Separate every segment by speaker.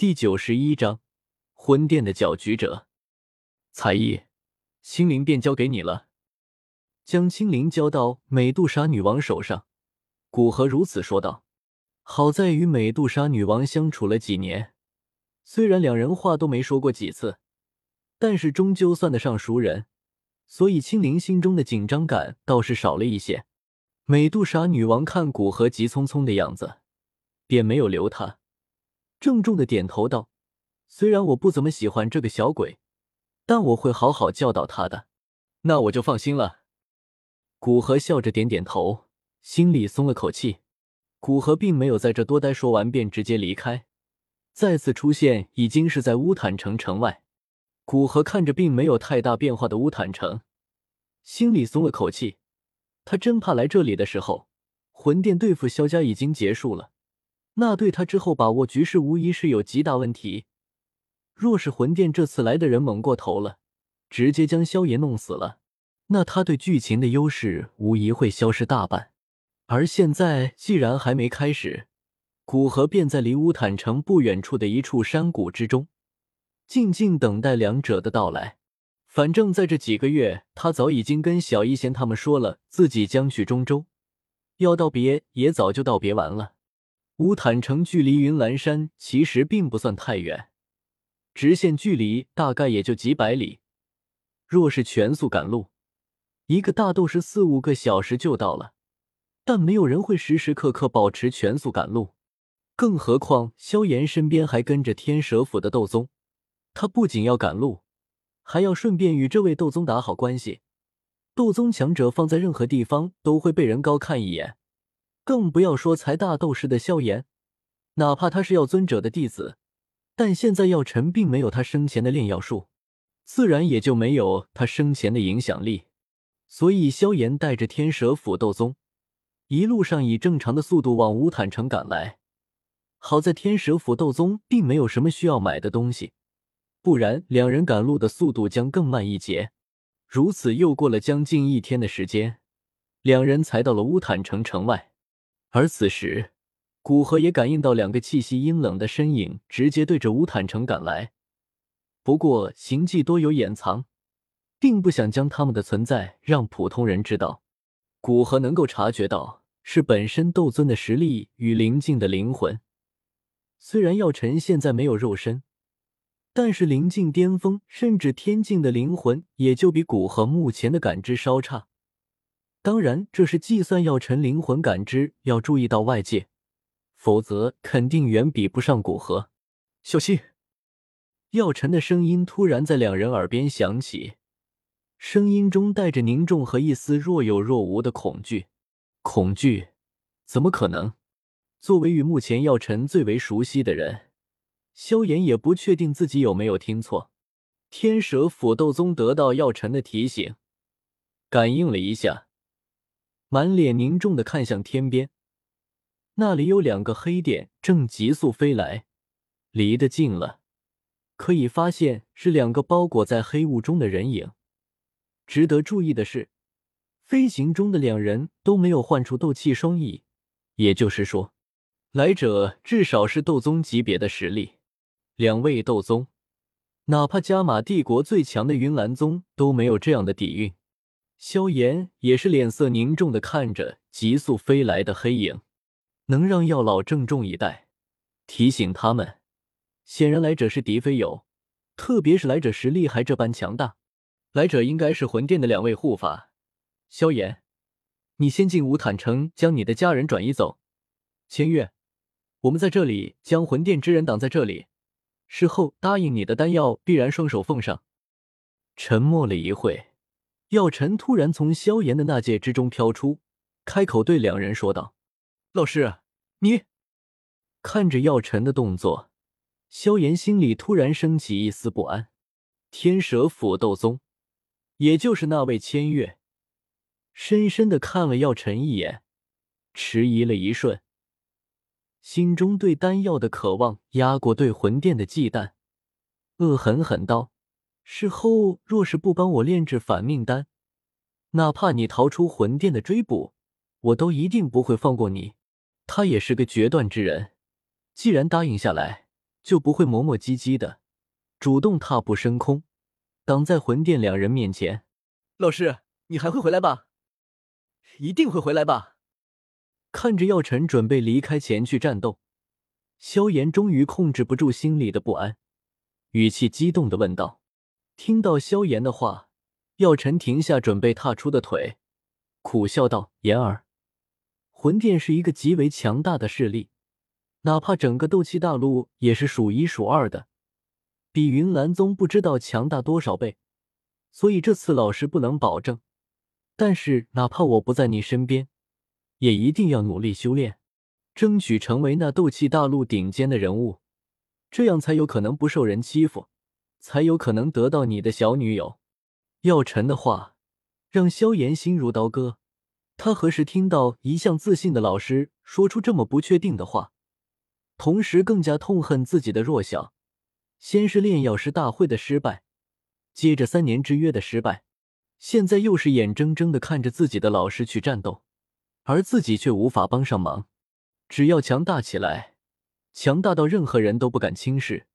Speaker 1: 第九十一章魂殿的搅局者。才艺，青灵便交给你了。将青灵交到美杜莎女王手上，古河如此说道。好在与美杜莎女王相处了几年，虽然两人话都没说过几次，但是终究算得上熟人，所以青灵心中的紧张感倒是少了一些。美杜莎女王看古河急匆匆的样子，便没有留他，郑重的点头道：“虽然我不怎么喜欢这个小鬼，但我会好好教导他的。”那我就放心了。古河笑着点点头，心里松了口气。古河并没有在这多待，说完便直接离开。再次出现，已经是在乌坦城城外。古河看着并没有太大变化的乌坦城，心里松了口气。他真怕来这里的时候，魂殿对付萧家已经结束了，那对他之后把握局势无疑是有极大问题。若是魂殿这次来的人猛过头了，直接将萧炎弄死了，那他对剧情的优势无疑会消失大半。而现在既然还没开始，古河便在离乌坦城不远处的一处山谷之中，静静等待两者的到来。反正，在这几个月，他早已经跟小一仙他们说了自己将去中州，要道别也早就道别完了。乌坦城距离云岚山其实并不算太远，直线距离大概也就几百里。若是全速赶路，一个大斗士四五个小时就到了。但没有人会时时刻刻保持全速赶路，更何况萧炎身边还跟着天蛇府的斗宗，他不仅要赶路，还要顺便与这位斗宗打好关系。斗宗强者放在任何地方都会被人高看一眼，更不要说才大斗士的萧炎，哪怕他是药尊者的弟子，但现在药尘并没有他生前的炼药术，自然也就没有他生前的影响力。所以萧炎带着天蛇府斗宗。一路上以正常的速度往乌坦城赶来，好在天蛇府斗宗并没有什么需要买的东西，不然两人赶路的速度将更慢一截。如此又过了将近一天的时间，两人才到了乌坦城城外。而此时，古河也感应到两个气息阴冷的身影直接对着乌坦城赶来，不过行迹多有掩藏，并不想将他们的存在让普通人知道。古河能够察觉到。是本身斗尊的实力与灵境的灵魂。虽然药尘现在没有肉身，但是灵境巅峰甚至天境的灵魂也就比古河目前的感知稍差。当然，这是计算药尘灵魂感知要注意到外界，否则肯定远比不上古河。小心！药尘的声音突然在两人耳边响起，声音中带着凝重和一丝若有若无的恐惧。恐惧？怎么可能？作为与目前药尘最为熟悉的人，萧炎也不确定自己有没有听错。天蛇府斗宗得到药尘的提醒，感应了一下，满脸凝重的看向天边，那里有两个黑点正急速飞来，离得近了，可以发现是两个包裹在黑雾中的人影。值得注意的是。飞行中的两人都没有唤出斗气双翼，也就是说，来者至少是斗宗级别的实力。两位斗宗，哪怕加玛帝国最强的云岚宗都没有这样的底蕴。萧炎也是脸色凝重的看着急速飞来的黑影，能让药老郑重以待，提醒他们，显然来者是敌非友，特别是来者实力还这般强大，来者应该是魂殿的两位护法。萧炎，你先进无坦城，将你的家人转移走。千月，我们在这里将魂殿之人挡在这里，事后答应你的丹药必然双手奉上。沉默了一会，药尘突然从萧炎的那戒之中飘出，开口对两人说道：“老师，你……”看着药尘的动作，萧炎心里突然升起一丝不安。天蛇府斗宗，也就是那位千月。深深的看了药尘一眼，迟疑了一瞬，心中对丹药的渴望压过对魂殿的忌惮，恶狠狠道：“事后若是不帮我炼制反命丹，哪怕你逃出魂殿的追捕，我都一定不会放过你。”他也是个决断之人，既然答应下来，就不会磨磨唧唧的，主动踏步升空，挡在魂殿两人面前。
Speaker 2: 老师，你还会回来吧？一定会回来吧？
Speaker 1: 看着药尘准备离开前去战斗，萧炎终于控制不住心里的不安，语气激动的问道。听到萧炎的话，药尘停下准备踏出的腿，苦笑道：“言儿，魂殿是一个极为强大的势力。”哪怕整个斗气大陆也是数一数二的，比云岚宗不知道强大多少倍。所以这次老师不能保证，但是哪怕我不在你身边，也一定要努力修炼，争取成为那斗气大陆顶尖的人物，这样才有可能不受人欺负，才有可能得到你的小女友。药晨的话让萧炎心如刀割，他何时听到一向自信的老师说出这么不确定的话？同时，更加痛恨自己的弱小。先是炼药师大会的失败，接着三年之约的失败，现在又是眼睁睁的看着自己的老师去战斗，而自己却无法帮上忙。只要强大起来，强大到任何人都不敢轻视，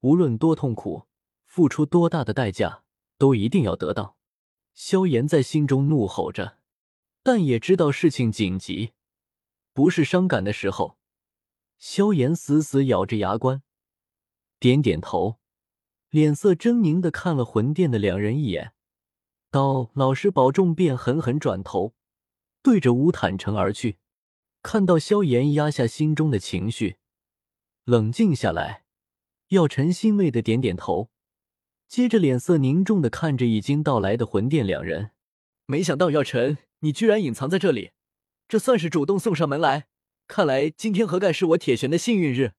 Speaker 1: 无论多痛苦，付出多大的代价，都一定要得到。萧炎在心中怒吼着，但也知道事情紧急，不是伤感的时候。萧炎死死咬着牙关，点点头，脸色狰狞的看了魂殿的两人一眼，道：“老师保重。”便狠狠转头，对着乌坦城而去。看到萧炎压下心中的情绪，冷静下来，药尘欣慰的点点头，接着脸色凝重的看着已经到来的魂殿两人。
Speaker 2: 没想到药尘，你居然隐藏在这里，这算是主动送上门来。看来今天何盖是我铁玄的幸运日。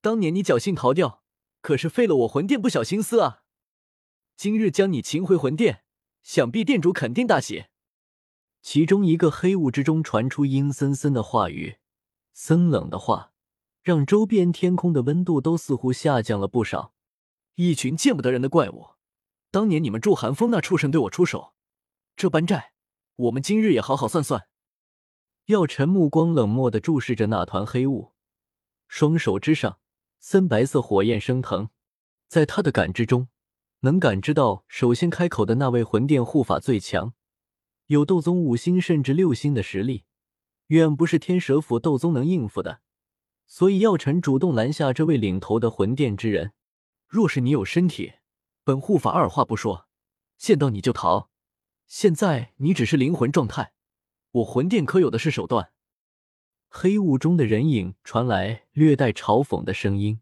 Speaker 2: 当年你侥幸逃掉，可是费了我魂殿不小心思啊！今日将你擒回魂殿，想必殿主肯定大喜。
Speaker 1: 其中一个黑雾之中传出阴森森的话语，森冷的话让周边天空的温度都似乎下降了不少。
Speaker 2: 一群见不得人的怪物！当年你们祝寒风那畜生对我出手，这般债，我们今日也好好算算。
Speaker 1: 药尘目光冷漠的注视着那团黑雾，双手之上森白色火焰升腾，在他的感知中，能感知到首先开口的那位魂殿护法最强，有斗宗五星甚至六星的实力，远不是天蛇府斗宗能应付的。所以药尘主动拦下这位领头的魂殿之人。
Speaker 2: 若是你有身体，本护法二话不说，见到你就逃。现在你只是灵魂状态。我魂殿可有的是手段。
Speaker 1: 黑雾中的人影传来略带嘲讽的声音。